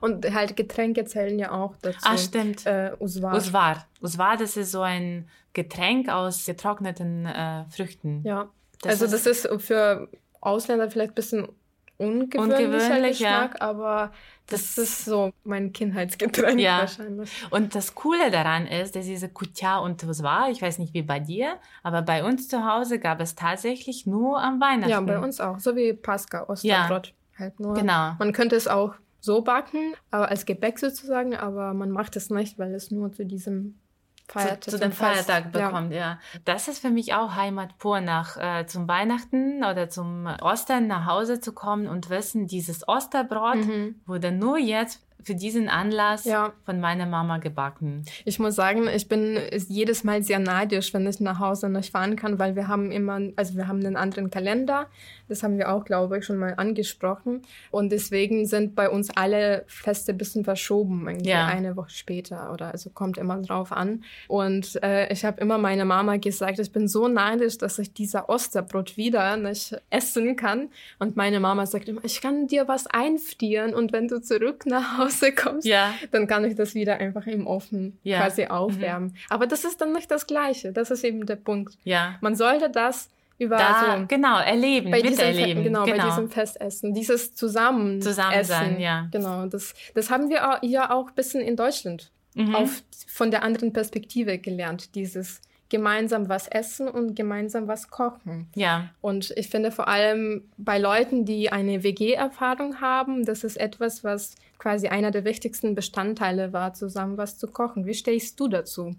C: Und halt Getränke zählen ja auch dazu.
A: Ah, stimmt.
C: Äh, Usvar.
A: Usvar. Usvar, das ist so ein Getränk aus getrockneten äh, Früchten.
C: Ja.
A: Das
C: also
A: ist-
C: das ist für Ausländer vielleicht ein bisschen ungewöhnlicher
A: Ungewöhnlich, ja.
C: Geschmack, aber das,
A: Das-
C: ist so mein Kindheitsgetränk
A: Ja.
C: wahrscheinlich.
A: Und das Coole daran ist, dass diese Kutja und Usvar, ich weiß nicht wie bei dir, aber bei uns zu Hause gab es tatsächlich nur am Weihnachten.
C: Ja, bei uns auch. So wie Pascha, Osterbrot. Halt nur.
A: Genau.
C: Man könnte es auch so backen, aber als Gebäck sozusagen, aber man macht es nicht, weil es nur zu diesem Feiertag
A: zu, zu dem Feiertag bekommt, ja. Das ist für mich auch Heimat pur, nach äh, zum Weihnachten oder zum Ostern nach Hause zu kommen und wissen, dieses Osterbrot
C: Mhm.
A: wurde nur jetzt für diesen Anlass
C: Ja.
A: von meiner Mama gebacken.
C: Ich muss sagen, ich bin jedes Mal sehr neidisch, wenn ich nach Hause nicht fahren kann, weil wir haben immer, also wir haben einen anderen Kalender. Das haben wir auch, glaube ich, schon mal angesprochen. Und deswegen sind bei uns alle Feste ein bisschen verschoben, irgendwie
A: Ja.
C: eine Woche später oder also kommt immer drauf an. Und äh, ich habe immer meiner Mama gesagt, ich bin so neidisch, dass ich dieser Osterbrot wieder nicht essen kann. Und meine Mama sagt immer, ich kann dir was einfrieren und wenn du zurück nach Hause kommst,
A: Ja.
C: dann kann ich das wieder einfach im Ofen
A: Ja.
C: quasi aufwärmen. Aber das ist dann nicht das Gleiche. Das ist eben der Punkt.
A: Ja.
C: Man sollte das über
A: Da,
C: so
A: genau, erleben,
C: bei diesem, Fe-
A: miterleben.
C: genau, bei diesem Festessen, dieses Zusammen
A: Zusammensein, ja.
C: Genau, das, das haben wir auch, ja auch ein bisschen in Deutschland
A: Mhm.
C: auf, von der anderen Perspektive gelernt. Dieses gemeinsam was essen und gemeinsam was kochen.
A: Ja.
C: Und ich finde vor allem bei Leuten, die eine WG-Erfahrung haben, das ist etwas, was quasi einer der wichtigsten Bestandteile war, zusammen was zu kochen. Wie stehst du dazu?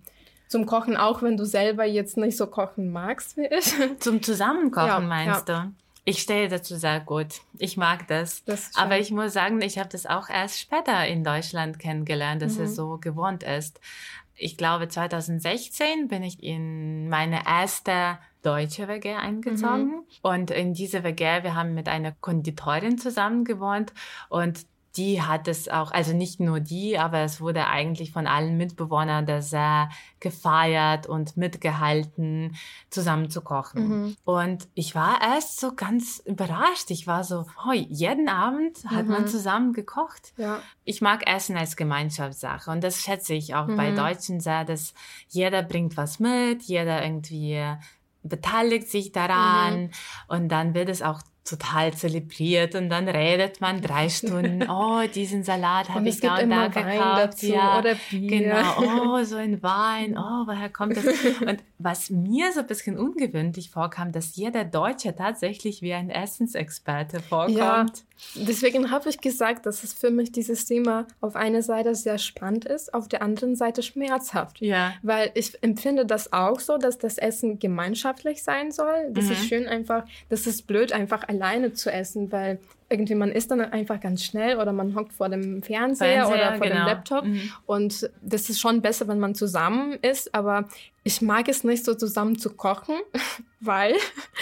C: Zum Kochen, auch wenn du selber jetzt nicht so kochen magst wie ich.
A: Zum Zusammenkochen
C: Ja,
A: meinst du? Ich stehe dazu sehr gut. Ich mag das.
C: Das
A: Aber ich muss sagen, ich habe das auch erst später in Deutschland kennengelernt, dass
C: Mhm.
A: es so gewohnt ist. Ich glaube, 2016 bin ich in meine erste deutsche WG eingezogen.
C: Mhm.
A: Und in diese WG, wir haben mit einer Konditorin zusammen gewohnt. Und die hat es auch, also nicht nur die, aber es wurde eigentlich von allen Mitbewohnern da sehr gefeiert und mitgehalten, zusammen zu kochen. Mhm. Und ich war erst so ganz überrascht. Ich war so, oh, jeden Abend hat mhm. man zusammen gekocht. Ja. Ich mag Essen als Gemeinschaftssache und das schätze ich auch mhm. bei Deutschen sehr, dass jeder bringt was mit, jeder irgendwie beteiligt sich daran mhm. und dann wird es auch total zelebriert und dann redet man drei Stunden, oh, diesen Salat habe ich da und da gekauft. Ja, oder Bier. Genau, oh, so ein Wein, oh, woher kommt das? Und was mir so ein bisschen ungewöhnlich vorkam, dass jeder Deutsche tatsächlich wie ein Essensexperte vorkommt. Ja,
C: deswegen habe ich gesagt, dass es für mich dieses Thema auf einer Seite sehr spannend ist, auf der anderen Seite schmerzhaft. Ja. Weil ich empfinde das auch so, dass das Essen gemeinschaftlich sein soll. Das mhm. ist schön einfach, das ist blöd, einfach alleine zu essen, weil irgendwie man isst dann einfach ganz schnell oder man hockt vor dem Fernseher, Fernseher oder vor genau. dem Laptop. Mhm. Und das ist schon besser, wenn man zusammen isst, aber ich mag es nicht so zusammen zu kochen, weil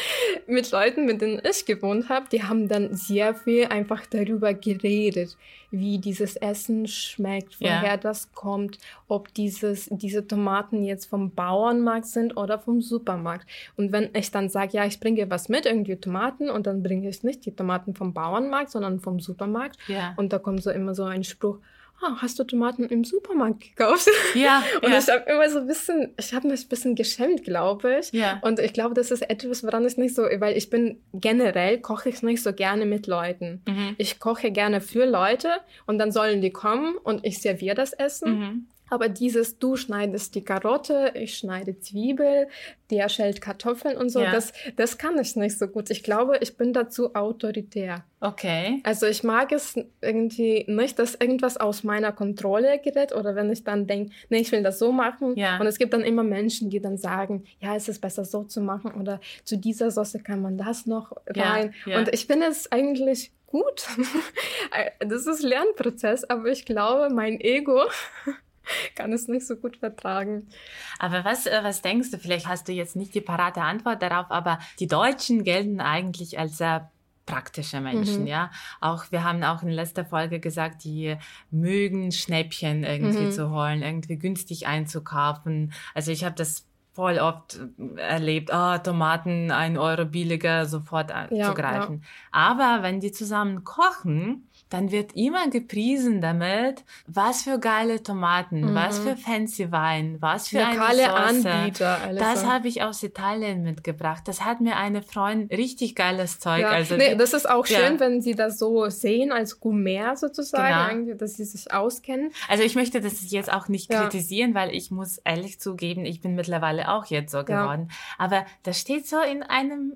C: mit Leuten, mit denen ich gewohnt habe, die haben dann sehr viel einfach darüber geredet, wie dieses Essen schmeckt, woher ja. das kommt, ob dieses, diese Tomaten jetzt vom Bauernmarkt sind oder vom Supermarkt. Und wenn ich dann sage, ja, ich bringe was mit, irgendwie Tomaten, und dann bringe ich nicht die Tomaten vom Bauernmarkt, sondern vom Supermarkt. Ja. Und da kommt so immer so ein Spruch, oh, hast du Tomaten im Supermarkt gekauft? Ja. und ja. ich habe immer so ein bisschen, ich habe mich ein bisschen geschämt, glaube ich. Ja. Und ich glaube, das ist etwas, woran ich nicht so, weil ich bin generell koche ich nicht so gerne mit Leuten. Mhm. Ich koche gerne für Leute und dann sollen die kommen und ich serviere das Essen. Mhm. Aber dieses, du schneidest die Karotte, ich schneide Zwiebel, der schält Kartoffeln und so, ja. das, das kann ich nicht so gut. Ich glaube, ich bin dazu autoritär. Okay. Also ich mag es irgendwie nicht, dass irgendwas aus meiner Kontrolle gerät oder wenn ich dann denke, nee, ich will das so machen. Ja. Und es gibt dann immer Menschen, die dann sagen, ja, es ist besser so zu machen oder zu dieser Soße kann man das noch rein. Ja. Und ich finde es eigentlich gut. das ist Lernprozess, aber ich glaube, mein Ego kann es nicht so gut vertragen.
A: Aber was, äh, was denkst du? Vielleicht hast du jetzt nicht die parate Antwort darauf, aber die Deutschen gelten eigentlich als sehr praktische Menschen, mhm. ja. Auch wir haben auch in letzter Folge gesagt, die mögen Schnäppchen irgendwie mhm. zu holen, irgendwie günstig einzukaufen. Also ich habe das voll oft erlebt, oh, Tomaten ein Euro billiger sofort ja, zu greifen. Ja. Aber wenn die zusammen kochen, dann wird immer gepriesen damit, was für geile Tomaten, mhm. was für fancy Wein, was für Lokale eine Soße. Anbieter. Alles das habe ich aus Italien mitgebracht. Das hat mir eine Freundin richtig geiles Zeug.
C: Ja. Also nee, das ist auch schön, ja. wenn sie das so sehen als Gourmet sozusagen, genau. dass sie sich auskennen.
A: Also ich möchte das jetzt auch nicht ja. kritisieren, weil ich muss ehrlich zugeben, ich bin mittlerweile auch jetzt so geworden. Aber das steht so in einem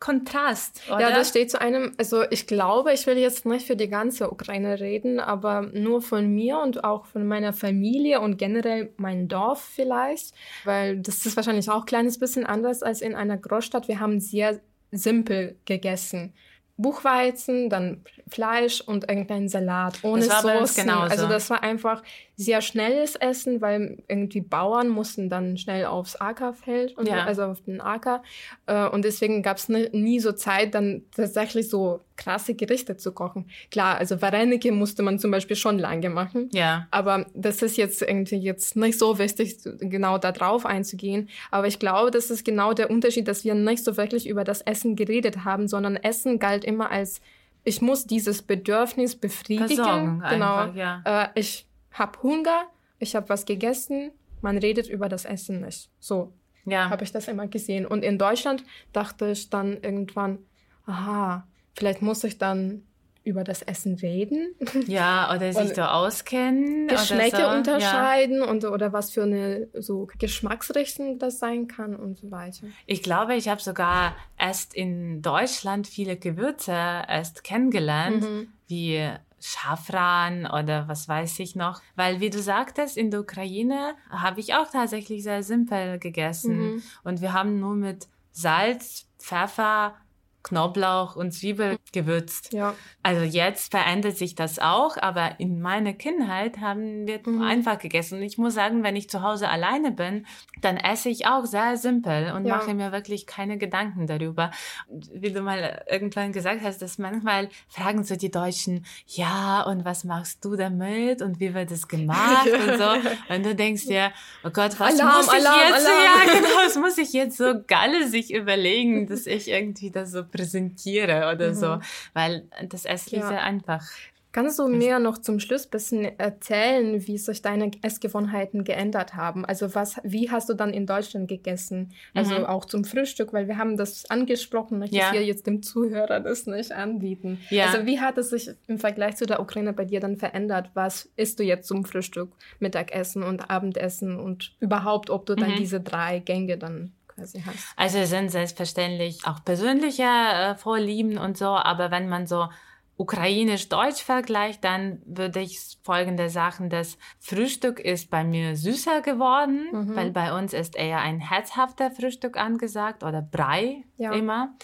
A: Kontrast,
C: oder? Ja, das steht zu einem, also ich glaube, ich will jetzt nicht für die ganze Ukraine reden, aber nur von mir und auch von meiner Familie und generell mein Dorf vielleicht, weil das ist wahrscheinlich auch ein kleines bisschen anders als in einer Großstadt. Wir haben sehr simpel gegessen. Buchweizen, dann Fleisch und irgendein Salat ohne Soße. Also das war einfach sehr schnelles Essen, weil irgendwie Bauern mussten dann schnell aufs Ackerfeld, und ja. also auf den Acker. Äh, und deswegen gab es nie so Zeit, dann tatsächlich so krasse Gerichte zu kochen. Klar, also Varenike musste man zum Beispiel schon lange machen. Ja. Aber das ist jetzt irgendwie jetzt nicht so wichtig, genau da drauf einzugehen. Aber ich glaube, das ist genau der Unterschied, dass wir nicht so wirklich über das Essen geredet haben, sondern Essen galt immer als ich muss dieses Bedürfnis befriedigen. Versorgen genau. Einfach, ja. Äh, ich habe Hunger, ich habe was gegessen, man redet über das Essen nicht. So ja. habe ich das immer gesehen. Und in Deutschland dachte ich dann irgendwann, aha, vielleicht muss ich dann über das Essen reden.
A: Ja, oder sich so auskennen.
C: Geschmäcker so. unterscheiden ja. und oder was für eine so Geschmacksrichtung das sein kann und so weiter.
A: Ich glaube, ich habe sogar erst in Deutschland viele Gewürze erst kennengelernt, mhm. wie Schafran oder was weiß ich noch. Weil, wie du sagtest, in der Ukraine habe ich auch tatsächlich sehr simpel gegessen. Mhm. Und wir haben nur mit Salz, Pfeffer, Knoblauch und Zwiebel gewürzt.
C: Ja.
A: Also jetzt verändert sich das auch, aber in meiner Kindheit haben wir
C: Mhm.
A: einfach gegessen. Und ich muss sagen, wenn ich zu Hause alleine bin, dann esse ich auch sehr simpel und
C: Ja.
A: mache mir wirklich keine Gedanken darüber. Wie du mal irgendwann gesagt hast, dass manchmal fragen so die Deutschen, ja, und was machst du damit und wie wird es gemacht und so. Und du denkst dir, oh Gott, was
C: Alarm,
A: muss ich
C: Alarm,
A: jetzt,
C: Alarm.
A: ja, genau, was muss ich jetzt so galle sich überlegen, dass ich irgendwie das so präsentiere oder so, weil das Essen ist
C: Mhm. Ja.
A: ja einfach.
C: Kannst du mir noch zum Schluss ein bisschen erzählen, wie sich deine Essgewohnheiten geändert haben? Also was, wie hast du dann in Deutschland gegessen? Also
A: Mhm.
C: auch zum Frühstück, weil wir haben das angesprochen, möchte
A: Ja.
C: ich hier jetzt dem Zuhörer das nicht anbieten.
A: Ja.
C: Also wie hat es sich im Vergleich zu der Ukraine bei dir dann verändert? Was isst du jetzt zum Frühstück, Mittagessen und Abendessen und überhaupt, ob du dann
A: Mhm.
C: diese drei Gänge dann quasi hast?
A: Also es sind selbstverständlich auch persönliche äh, Vorlieben und so, aber wenn man so ukrainisch-deutsch vergleicht, dann würde ich folgende Sachen, das Frühstück ist bei mir süßer geworden,
C: Mhm.
A: weil bei uns ist eher ein herzhafter Frühstück angesagt oder Brei
C: Ja.
A: immer.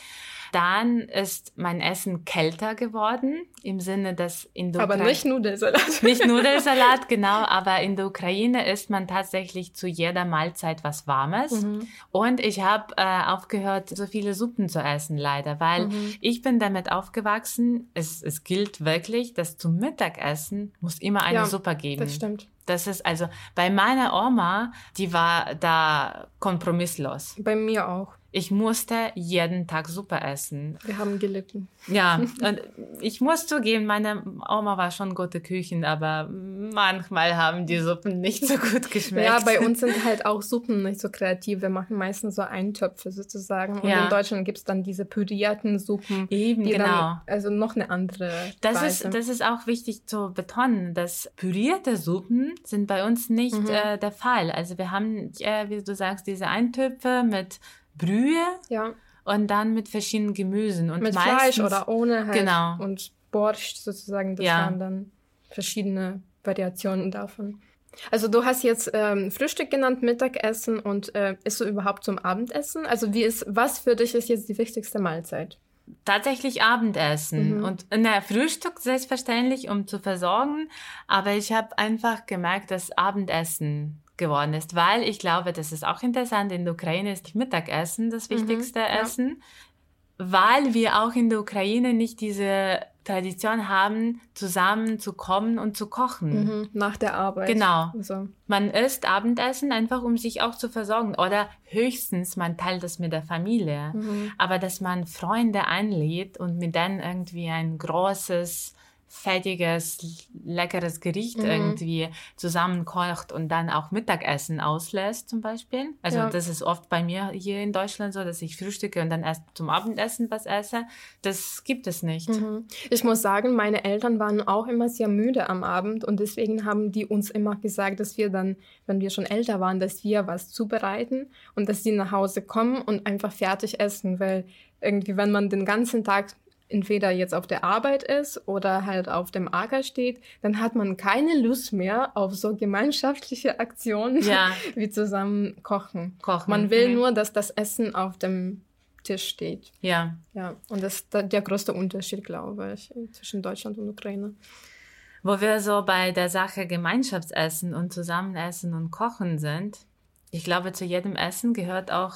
A: Dann ist mein Essen kälter geworden, im Sinne, dass in der
C: Aber
A: Ukraine-
C: nicht Nudelsalat.
A: nicht Nudelsalat, genau, aber in der Ukraine isst man tatsächlich zu jeder Mahlzeit was Warmes.
C: Mhm.
A: Und ich habe äh, aufgehört, so viele Suppen zu essen, leider, weil
C: Mhm.
A: ich bin damit aufgewachsen. Es, es gilt wirklich, dass zum Mittagessen muss immer eine
C: Ja,
A: Suppe geben.
C: Das stimmt.
A: Das ist also bei meiner Oma, die war da kompromisslos.
C: Bei mir auch.
A: Ich musste jeden Tag Suppe essen.
C: Wir haben gelitten.
A: Ja, und ich muss zugeben, meine Oma war schon gute Küchen, aber manchmal haben die Suppen nicht so gut geschmeckt.
C: Ja, bei uns sind halt auch Suppen nicht so kreativ. Wir machen meistens so Eintöpfe sozusagen. Und
A: Ja.
C: in Deutschland gibt's dann diese pürierten Suppen.
A: Eben, genau.
C: Dann, also noch eine andere
A: Das
C: Weise.
A: ist, das ist auch wichtig zu betonen, dass pürierte Suppen sind bei uns nicht
C: Mhm.
A: äh, der Fall. Also wir haben, äh, wie du sagst, diese Eintöpfe mit Brühe
C: ja,
A: und dann mit verschiedenen Gemüsen. Und
C: mit
A: meistens,
C: Fleisch oder ohne halt.
A: Genau.
C: Und Borscht sozusagen. Das
A: Ja.
C: waren dann verschiedene Variationen davon. Also du hast jetzt ähm, Frühstück genannt, Mittagessen und äh, isst du überhaupt zum Abendessen? Also wie ist, was für dich ist jetzt die wichtigste Mahlzeit?
A: tatsächlich Abendessen
C: Mhm.
A: und na, Frühstück selbstverständlich, um zu versorgen. Aber ich habe einfach gemerkt, dass Abendessen geworden ist, weil ich glaube, das ist auch interessant. In der Ukraine ist Mittagessen das wichtigste
C: ja.
A: Essen, weil wir auch in der Ukraine nicht diese Tradition haben, zusammen zu kommen und zu kochen.
C: Mhm. Nach der Arbeit.
A: Genau.
C: Also,
A: Man isst Abendessen einfach, um sich auch zu versorgen. Oder höchstens, man teilt das mit der Familie.
C: mhm.
A: Aber dass man Freunde einlädt und mit denen irgendwie ein großes, fettiges, leckeres Gericht
C: Mhm.
A: irgendwie zusammenkocht und dann auch Mittagessen auslässt zum Beispiel. Also
C: Ja.
A: das ist oft bei mir hier in Deutschland so, dass ich frühstücke und dann erst zum Abendessen was esse. Das gibt es nicht.
C: Mhm. Ich muss sagen, meine Eltern waren auch immer sehr müde am Abend und deswegen haben die uns immer gesagt, dass wir dann, wenn wir schon älter waren, dass wir was zubereiten und dass sie nach Hause kommen und einfach fertig essen, weil irgendwie, wenn man den ganzen Tag entweder jetzt auf der Arbeit ist oder halt auf dem Acker steht, dann hat man keine Lust mehr auf so gemeinschaftliche Aktionen
A: Ja.
C: wie zusammen kochen.
A: Kochen.
C: Man will
A: Mhm.
C: nur, dass das Essen auf dem Tisch steht.
A: Ja.
C: Ja, und das ist der größte Unterschied, glaube ich, zwischen Deutschland und Ukraine.
A: Wo wir so bei der Sache Gemeinschaftsessen und Zusammenessen und Kochen sind, ich glaube, zu jedem Essen gehört auch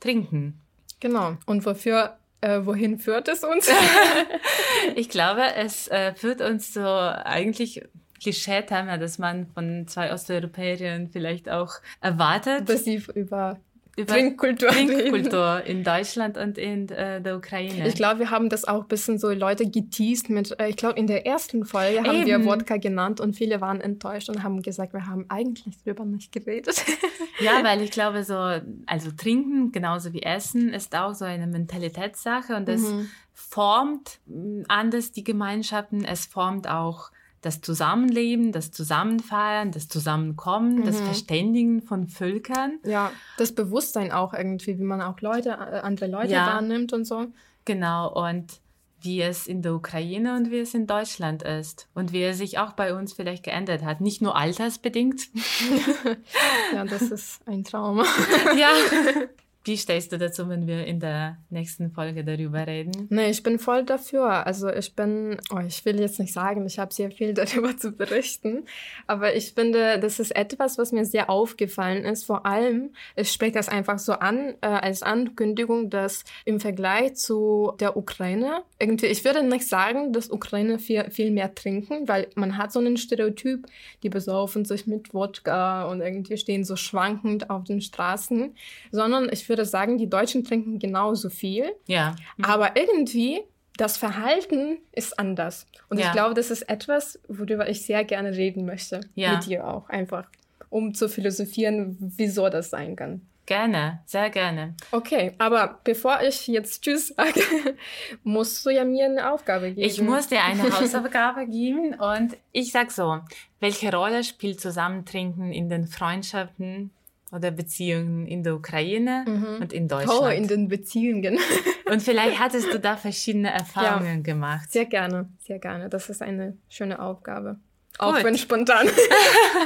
A: Trinken.
C: Genau. Und wofür, äh, wohin führt es uns?
A: Ich glaube, es äh, führt uns so eigentlich Klischee-Thema, das man von zwei Osteuropäern vielleicht auch erwartet.
C: Dass sie über
A: über
C: Trinkkultur.
A: Trinkkultur in Deutschland und in äh, der Ukraine.
C: Ich glaube, wir haben das auch ein bisschen so Leute geteased mit, äh, ich glaube, in der ersten Folge haben wir
A: Eben.
C: Wodka genannt und viele waren enttäuscht und haben gesagt, wir haben eigentlich darüber nicht geredet.
A: Ja, weil ich glaube, so, also trinken genauso wie essen ist auch so eine Mentalitätssache und das
C: Mhm.
A: formt anders die Gemeinschaften. Es formt auch das Zusammenleben, das Zusammenfeiern, das Zusammenkommen, das
C: Mhm.
A: Verständigen von Völkern.
C: ja, das Bewusstsein auch irgendwie, wie man auch Leute, äh, andere Leute
A: Ja.
C: wahrnimmt und so.
A: Genau, und wie es in der Ukraine und wie es in Deutschland ist. Und wie es sich auch bei uns vielleicht geändert hat. Nicht nur altersbedingt.
C: Ja, das ist ein Trauma.
A: ja. Wie stehst du dazu, wenn wir in der nächsten Folge darüber reden?
C: Nee, ich bin voll dafür. Also ich bin, oh, ich will jetzt nicht sagen, ich habe sehr viel darüber zu berichten, aber ich finde, das ist etwas, was mir sehr aufgefallen ist. Vor allem, ich spreche das einfach so an, äh, als Ankündigung, dass im Vergleich zu der Ukraine, irgendwie, ich würde nicht sagen, dass Ukraine viel, viel mehr trinken, weil man hat so einen Stereotyp, die besaufen sich mit Wodka und irgendwie stehen so schwankend auf den Straßen, sondern ich würde sagen, die Deutschen trinken genauso viel.
A: Ja.
C: Aber irgendwie das Verhalten ist anders. Und
A: Ja.
C: ich glaube, das ist etwas, worüber ich sehr gerne reden möchte.
A: Ja.
C: Mit dir auch einfach. Um zu philosophieren, wieso das sein kann.
A: Gerne, sehr gerne.
C: Okay, aber bevor ich jetzt Tschüss sage, musst du ja mir eine Aufgabe geben.
A: Ich muss dir eine Hausaufgabe geben und ich sag so, welche Rolle spielt Zusammentrinken in den Freundschaften oder Beziehungen in der Ukraine und in Deutschland?
C: Oh, in den Beziehungen.
A: und vielleicht hattest du da verschiedene Erfahrungen gemacht.
C: Sehr gerne, sehr gerne. Das ist eine schöne Aufgabe. Auch
A: Gut.
C: wenn spontan.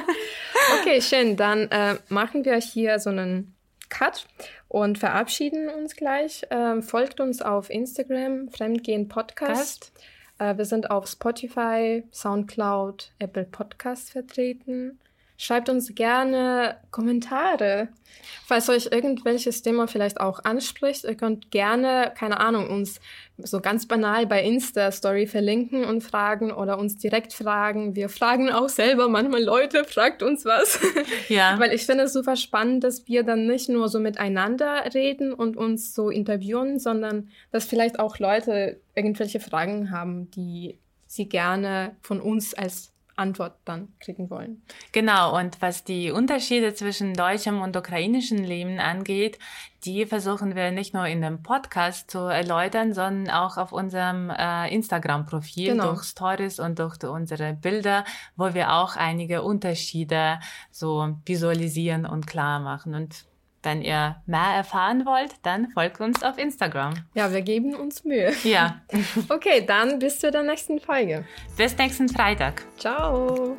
C: okay, schön. Dann äh, machen wir hier so einen Cut und verabschieden uns gleich. Ähm, folgt uns auf Instagram, Fremdgehen Podcast. Äh, wir sind auf Spotify, Soundcloud, Apple Podcast vertreten. Schreibt uns gerne Kommentare, falls euch irgendwelches Thema vielleicht auch anspricht. Ihr könnt gerne, keine Ahnung, uns so ganz banal bei Insta-Story verlinken und fragen oder uns direkt fragen. Wir fragen auch selber manchmal Leute, fragt uns was.
A: Ja.
C: Weil ich finde es super spannend, dass wir dann nicht nur so miteinander reden und uns so interviewen, sondern dass vielleicht auch Leute irgendwelche Fragen haben, die sie gerne von uns als Antwort dann kriegen wollen.
A: Genau, und was die Unterschiede zwischen deutschem und ukrainischem Leben angeht, die versuchen wir nicht nur in dem Podcast zu erläutern, sondern auch auf unserem äh, Instagram-Profil
C: Genau.
A: durch Stories und durch unsere Bilder, wo wir auch einige Unterschiede so visualisieren und klar machen. Und wenn ihr mehr erfahren wollt, dann folgt uns auf Instagram.
C: Ja, wir geben uns Mühe.
A: Ja,
C: Okay, dann bis zu der nächsten Folge.
A: bis nächsten Freitag.
C: Ciao.